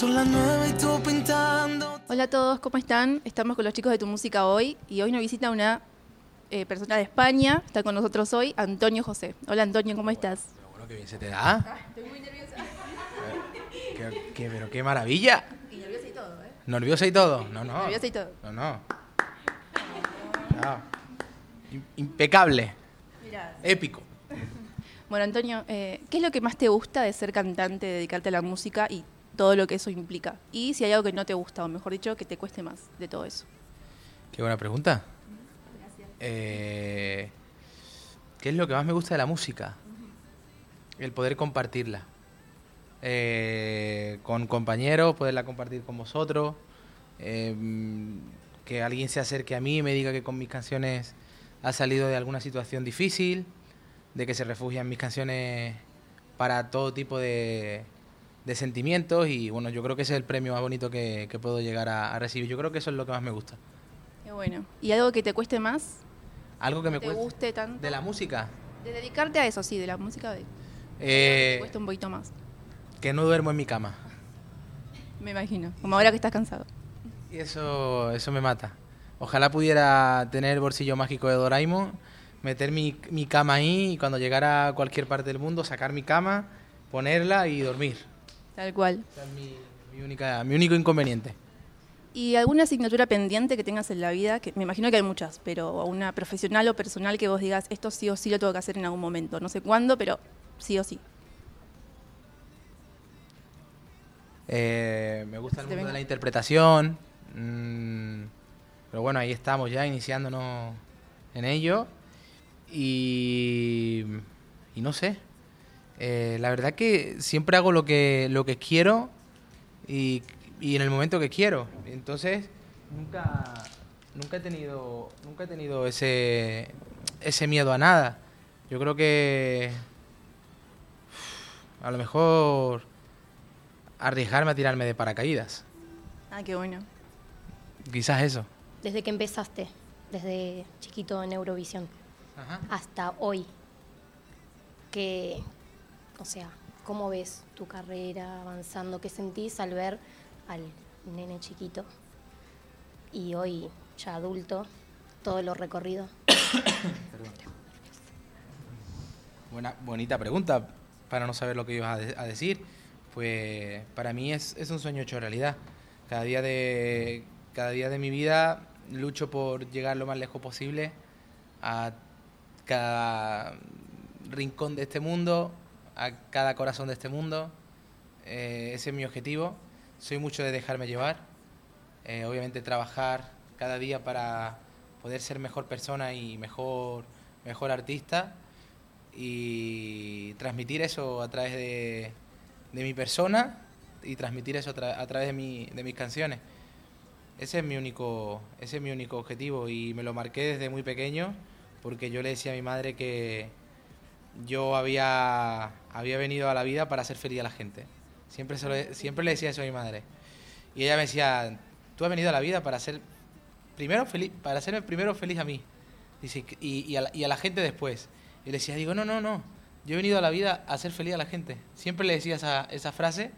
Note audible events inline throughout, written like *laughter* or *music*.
Son las nueve y tú pintando. Hola a todos, ¿cómo están? Estamos con los chicos de Tu Música hoy y hoy nos visita una eh, persona de España. Está con nosotros hoy, Antonio José. Hola Antonio, ¿cómo estás? Pero bueno, que bien se te da. Estoy muy nerviosa. Qué, qué- pero qué maravilla. Y nerviosa y todo, ¿eh? ¿Nerviosa y todo? No, no. Nerviosa y todo. No, no. No. Im- Impecable. Mirá. Épico. Bueno, Antonio, eh, ¿qué es lo que más te gusta de ser cantante, de dedicarte a la música y todo lo que eso implica? Y si hay algo que no te gusta, o mejor dicho, que te cueste más de todo eso. Qué buena pregunta. Eh, ¿Qué es lo que más me gusta de la música? El poder compartirla. Eh, con compañeros, poderla compartir con vosotros. eh, que alguien se acerque a mí y me diga que con mis canciones ha salido de alguna situación difícil, de que se refugia en mis canciones para todo tipo de, de sentimientos y bueno, yo creo que ese es el premio más bonito que, que puedo llegar a, a recibir. Yo creo que eso es lo que más me gusta. Qué bueno. ¿Y algo que te cueste más? Algo que me ¿Te cueste guste tanto? de la música. De dedicarte a eso, sí, de la música, de, Eh, te cuesta un poquito más. que no duermo en mi cama. *laughs* Me imagino. Como ahora que estás cansado. Y eso, eso me mata. Ojalá pudiera tener el bolsillo mágico de Doraemon, meter mi, mi cama ahí y cuando llegara a cualquier parte del mundo sacar mi cama, ponerla y dormir. Tal cual. Es mi, mi única, mi único inconveniente. ¿Y alguna asignatura pendiente que tengas en la vida? Que me imagino que hay muchas, pero una profesional o personal que vos digas, esto sí o sí lo tengo que hacer en algún momento. No sé cuándo, pero sí o sí. Eh, me gusta el mundo de la interpretación. mm, pero bueno, ahí estamos ya iniciándonos en ello. Y, y no sé. Eh, la verdad que siempre hago lo que, lo que quiero y, y en el momento que quiero. Entonces, nunca, nunca he tenido, nunca he tenido ese, ese miedo a nada. Yo creo que a lo mejor arriesgarme a tirarme de paracaídas. Ah, qué bueno. Quizás eso. Desde que empezaste, desde chiquito en Eurovisión, hasta hoy, que, o sea, ¿cómo ves tu carrera avanzando? ¿Qué sentís al ver al nene chiquito y hoy ya adulto, todo lo recorrido? *coughs* Buena, bonita pregunta para no saber lo que ibas a, de- a decir. Pues para mí es, es un sueño hecho realidad. Cada día, de, cada día de mi vida lucho por llegar lo más lejos posible a cada rincón de este mundo, a cada corazón de este mundo. Eh, ese es mi objetivo. Soy mucho de dejarme llevar. Eh, obviamente trabajar cada día para poder ser mejor persona y mejor, mejor artista y transmitir eso a través de, de mi persona y transmitir eso a, a través de, mi, de mis canciones. Ese es mi único, ese es mi único objetivo y me lo marqué desde muy pequeño porque yo le decía a mi madre que yo había, había venido a la vida para hacer feliz a la gente. Siempre, se lo- siempre le decía eso a mi madre. Y ella me decía, tú has venido a la vida para ser primero feliz, para hacerme primero feliz a mí. Y, a la, gente después. Y le decía, digo, no, no, no. Yo he venido a la vida a hacer feliz a la gente. Siempre le decía esa, esa frase.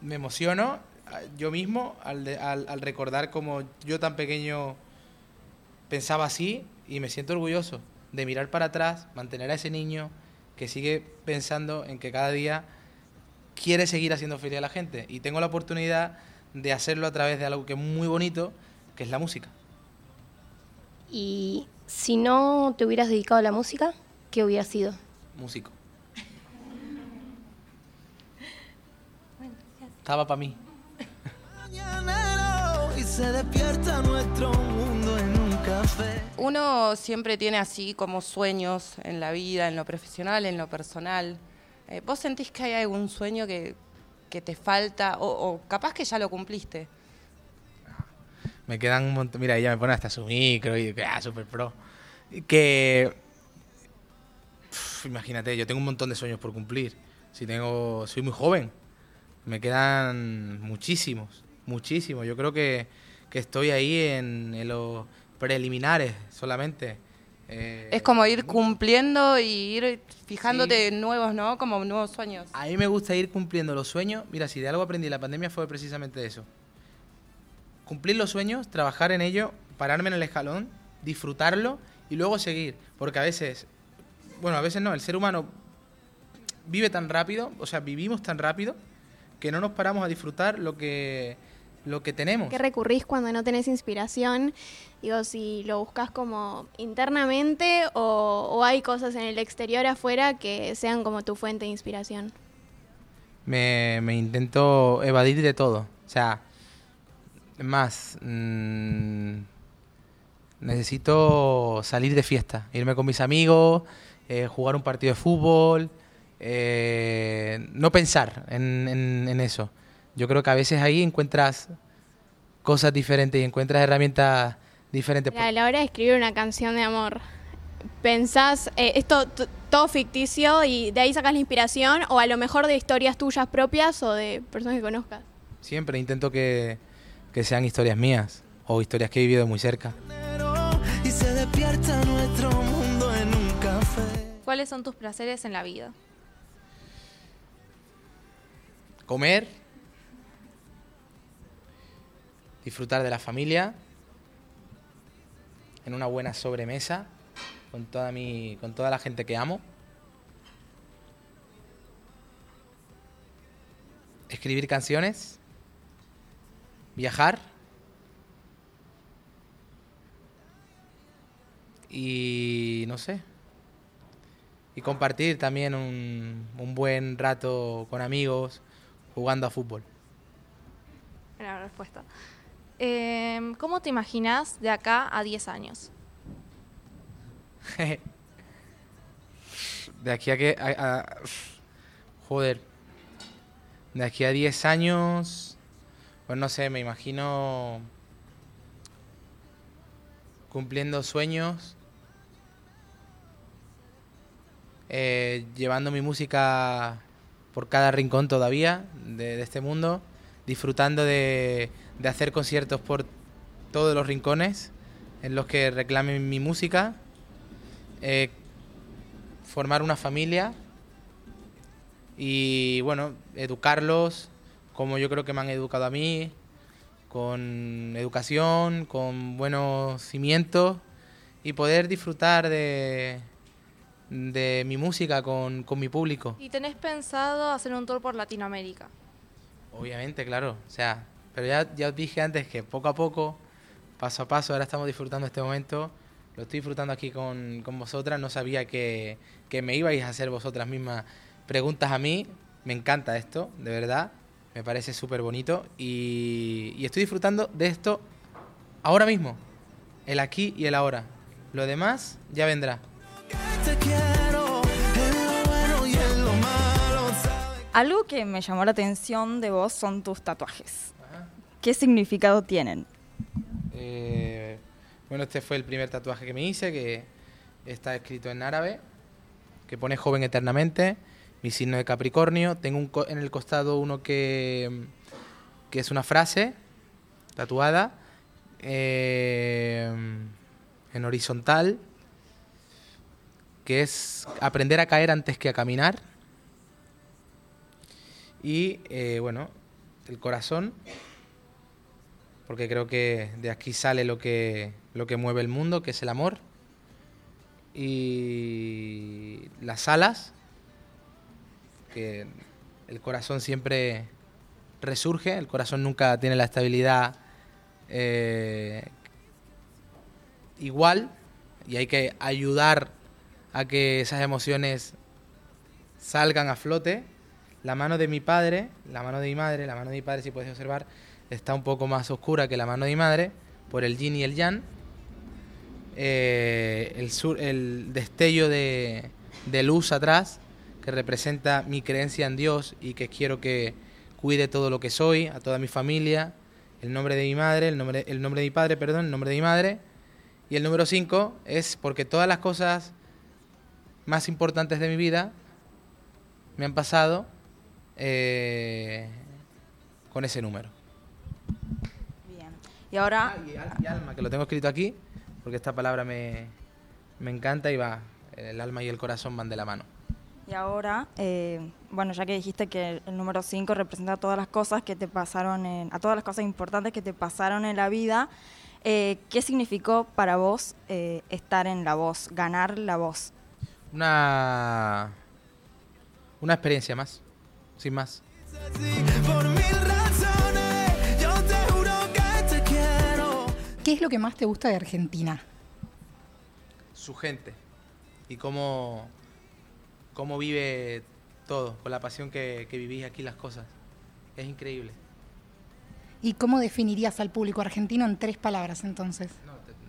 Me emociono ah, yo mismo al, al, al recordar como yo tan pequeño pensaba así y me siento orgulloso de mirar para atrás, mantener a ese niño que sigue pensando en que cada día quiere seguir haciendo feliz a la gente y tengo la oportunidad de hacerlo a través de algo que es muy bonito, que es la música. Y si no te hubieras dedicado a la música, ¿qué hubiera sido? Músico. *laughs* Estaba para mí. Mañanero y se despierta nuestro mundo. Uno siempre tiene así como sueños en la vida, en lo profesional, en lo personal. Eh, ¿Vos sentís que hay algún sueño que, que te falta o, capaz que ya lo cumpliste? Me quedan un montón. Mira, ella me pone hasta su micro y ah, super pro. Que. Imagínate, yo tengo un montón de sueños por cumplir. Si tengo. Soy muy joven. Me quedan muchísimos. Muchísimos. Yo creo que, que estoy ahí en, en los preliminares solamente. Eh, es como ir cumpliendo y ir fijándote en nuevos, ¿no? Como nuevos sueños. A mí me gusta ir cumpliendo los sueños. Mira, si de algo aprendí en la pandemia fue precisamente eso. Cumplir los sueños, trabajar en ello, pararme en el escalón, disfrutarlo y luego seguir. Porque a veces, bueno, a veces no, el ser humano vive tan rápido, o sea, vivimos tan rápido que no nos paramos a disfrutar lo que lo que tenemos. ¿Qué recurrís cuando no tenés inspiración? Digo, si lo buscas como internamente o, hay cosas en el exterior afuera que sean como tu fuente de inspiración. Me, intento evadir de todo. O sea, más, mm, necesito salir de fiesta, irme con mis amigos, eh, jugar un partido de fútbol, eh, no pensar en eso. Yo creo que a veces ahí encuentras cosas diferentes y encuentras herramientas diferentes. A la hora de escribir una canción de amor, ¿pensás eh, esto todo ficticio y de ahí sacas la inspiración o a lo mejor de historias tuyas propias o de personas que conozcas? Siempre intento que, que sean historias mías o historias que he vivido muy cerca. Y se despierta nuestro mundo en un café. ¿Cuáles son tus placeres en la vida? Comer, disfrutar de la familia en una buena sobremesa con toda mi con toda la gente que amo. Escribir canciones, viajar y no sé. Y compartir también un, un buen rato con amigos jugando a fútbol. Buena respuesta. Em, ¿Cómo te imaginas de acá a 10 años? *laughs* de aquí a que... joder. De aquí a 10 años... Pues no sé, me imagino cumpliendo sueños, eh, llevando mi música por cada rincón todavía de este mundo, disfrutando de, de hacer conciertos por todos los rincones en los que reclamen mi música, eh, formar una familia y bueno, educarlos como yo creo que me han educado a mí, con educación, con buenos cimientos y poder disfrutar de, de mi música con, con mi público. ¿Y tenés pensado hacer un tour por Latinoamérica? Obviamente, claro. O sea, pero ya, ya os dije antes que poco a poco, paso a paso, ahora estamos disfrutando este momento. Lo estoy disfrutando aquí con, con vosotras. No sabía que, que me ibais a hacer vosotras mismas preguntas a mí. Me encanta esto, de verdad. Me parece súper bonito. Y, y estoy disfrutando de esto ahora mismo. El aquí y el ahora. Lo demás ya vendrá. Algo que me llamó la atención de vos son tus tatuajes. ¿Qué significado tienen? Eh, bueno, este fue el primer tatuaje que me hice, que está escrito en árabe, que pone joven eternamente, mi signo de Capricornio. Tengo un en el costado uno que, que es una frase tatuada eh, en horizontal, que es aprender a caer antes que a caminar. Y eh, bueno, el corazón porque creo que de aquí sale lo que, lo que mueve el mundo, que es el amor. Y las alas, que el corazón siempre resurge, el corazón nunca tiene la estabilidad eh, igual y hay que ayudar a que esas emociones salgan a flote. La mano de mi padre, la mano de mi madre, la mano de mi padre, si puedes observar, está un poco más oscura que la mano de mi madre, por el yin y el yang. Eh, el, sur, el destello de, luz atrás, que representa mi creencia en Dios y que quiero que cuide todo lo que soy, a toda mi familia, el nombre de mi madre, el nombre, el nombre de mi padre, perdón, el nombre de mi madre. Y el número 5 es porque todas las cosas más importantes de mi vida me han pasado eh, con ese número. Y ahora... Ah, y, alma, que lo tengo escrito aquí, porque esta palabra me, me encanta y va, el alma y el corazón van de la mano. Y ahora, eh, bueno, ya que dijiste que el número 5 representa todas las cosas que te pasaron, en, a todas las cosas importantes que te pasaron en la vida, eh, ¿qué significó para vos eh, estar en la voz, ganar la voz? Una, una experiencia más, sin más. ¿Qué es lo que más te gusta de Argentina? Su gente y cómo, cómo vive todo, con la pasión que, vivís aquí las cosas. Es increíble. ¿Y cómo definirías al público argentino en tres palabras entonces?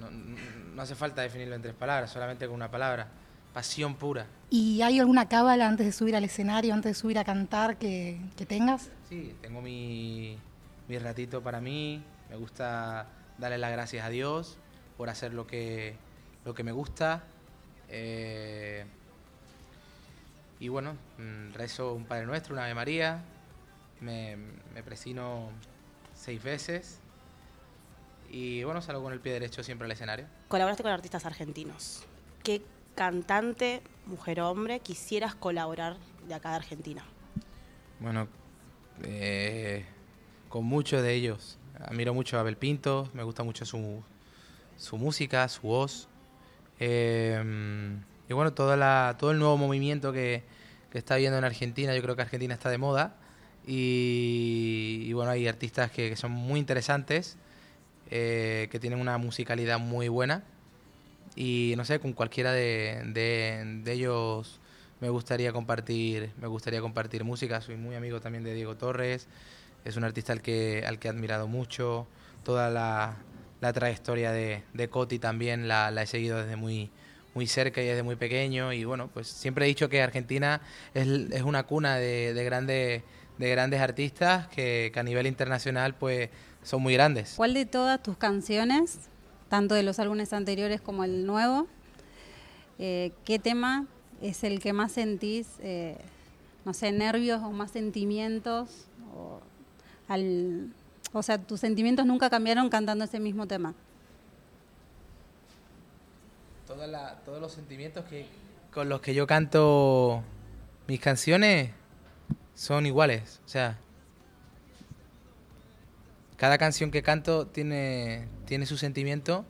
No, no, hace falta definirlo en tres palabras, solamente con una palabra. Pasión pura. ¿Y hay alguna cábala antes de subir al escenario, antes de subir a cantar que, tengas? Sí, tengo mi, mi ratito para mí. Me gusta darle las gracias a Dios por hacer lo que, lo que me gusta. Eh, y bueno, mm, rezo un Padre Nuestro, una Ave María, me, me presino seis veces y bueno, salgo con el pie derecho siempre al escenario. Colaboraste con artistas argentinos. ¿Qué cantante, mujer o hombre, quisieras colaborar de acá de Argentina? Bueno, eh, con muchos de ellos. Admiro mucho a Abel Pinto, me gusta mucho su, su música, su voz. Em, y bueno, toda la, todo el nuevo movimiento que, que, está viendo en Argentina, yo creo que Argentina está de moda. Y, bueno, hay artistas que, son muy interesantes, eh, que tienen una musicalidad muy buena. Y no sé, con cualquiera de, de, de ellos me gustaría compartir me gustaría compartir música soy muy amigo también de Diego Torres es un artista al que, al que he admirado mucho, toda la, trayectoria de, de, Coti también la, he seguido desde muy, muy cerca y desde muy pequeño y bueno, pues siempre he dicho que Argentina es, es una cuna de, de, de grandes artistas que, a nivel internacional pues son muy grandes. ¿Cuál de todas tus canciones, tanto de los álbumes anteriores como el nuevo, eh, qué tema es el que más sentís, eh, no sé, nervios o más sentimientos? Al, o sea, tus sentimientos nunca cambiaron cantando ese mismo tema. todos los sentimientos que con los que yo canto mis canciones son iguales, o sea, cada canción que canto tiene tiene su sentimiento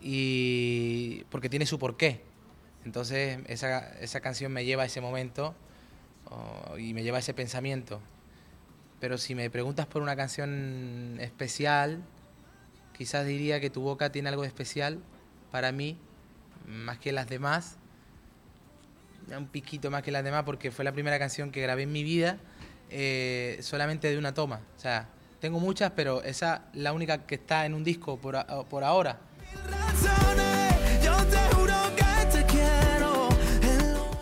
y porque tiene su porqué. Entonces esa, esa canción me lleva a ese momento y me lleva a ese pensamiento. Pero si me preguntas por una canción especial, quizás diría que tu boca tiene algo de especial para mí, más que las demás. Un piquito más que las demás porque fue la primera canción que grabé en mi vida eh, solamente de una toma. O sea, tengo muchas, pero esa es la única que está en un disco por, por ahora.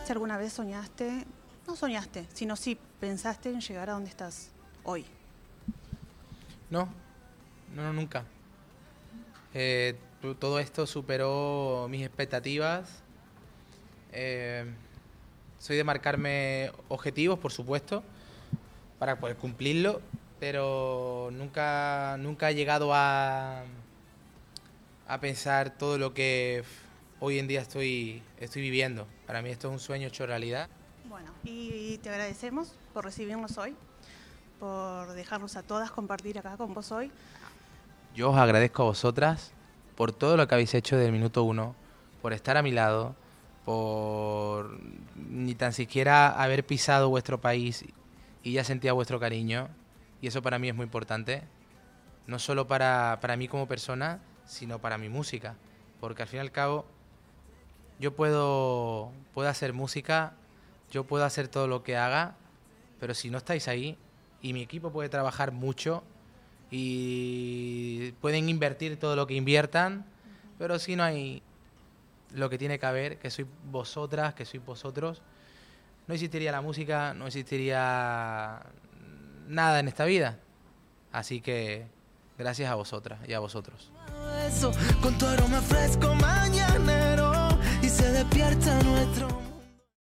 Si alguna vez soñaste, no soñaste, sino sí pensaste en llegar a donde estás hoy? No, no, nunca. Eh, todo esto superó mis expectativas. Eh, soy de marcarme objetivos, por supuesto, para poder cumplirlo, pero nunca, nunca he llegado a, a pensar todo lo que hoy en día estoy, estoy viviendo. Para mí esto es un sueño hecho realidad. Bueno, y te agradecemos por recibirnos hoy por dejarnos a todas compartir acá con vos hoy. Yo os agradezco a vosotras por todo lo que habéis hecho del minuto uno, por estar a mi lado, por ni tan siquiera haber pisado vuestro país y ya sentía vuestro cariño. Y eso para mí es muy importante, no solo para, para mí como persona, sino para mi música. Porque al fin y al cabo, yo puedo, puedo hacer música, yo puedo hacer todo lo que haga, pero si no estáis ahí, y mi equipo puede trabajar mucho y pueden invertir todo lo que inviertan, pero si no hay lo que tiene que haber, que sois vosotras, que sois vosotros, no existiría la música, no existiría nada en esta vida. Así que gracias a vosotras y a vosotros. con tu aroma fresco mañanero y se despierta nuestro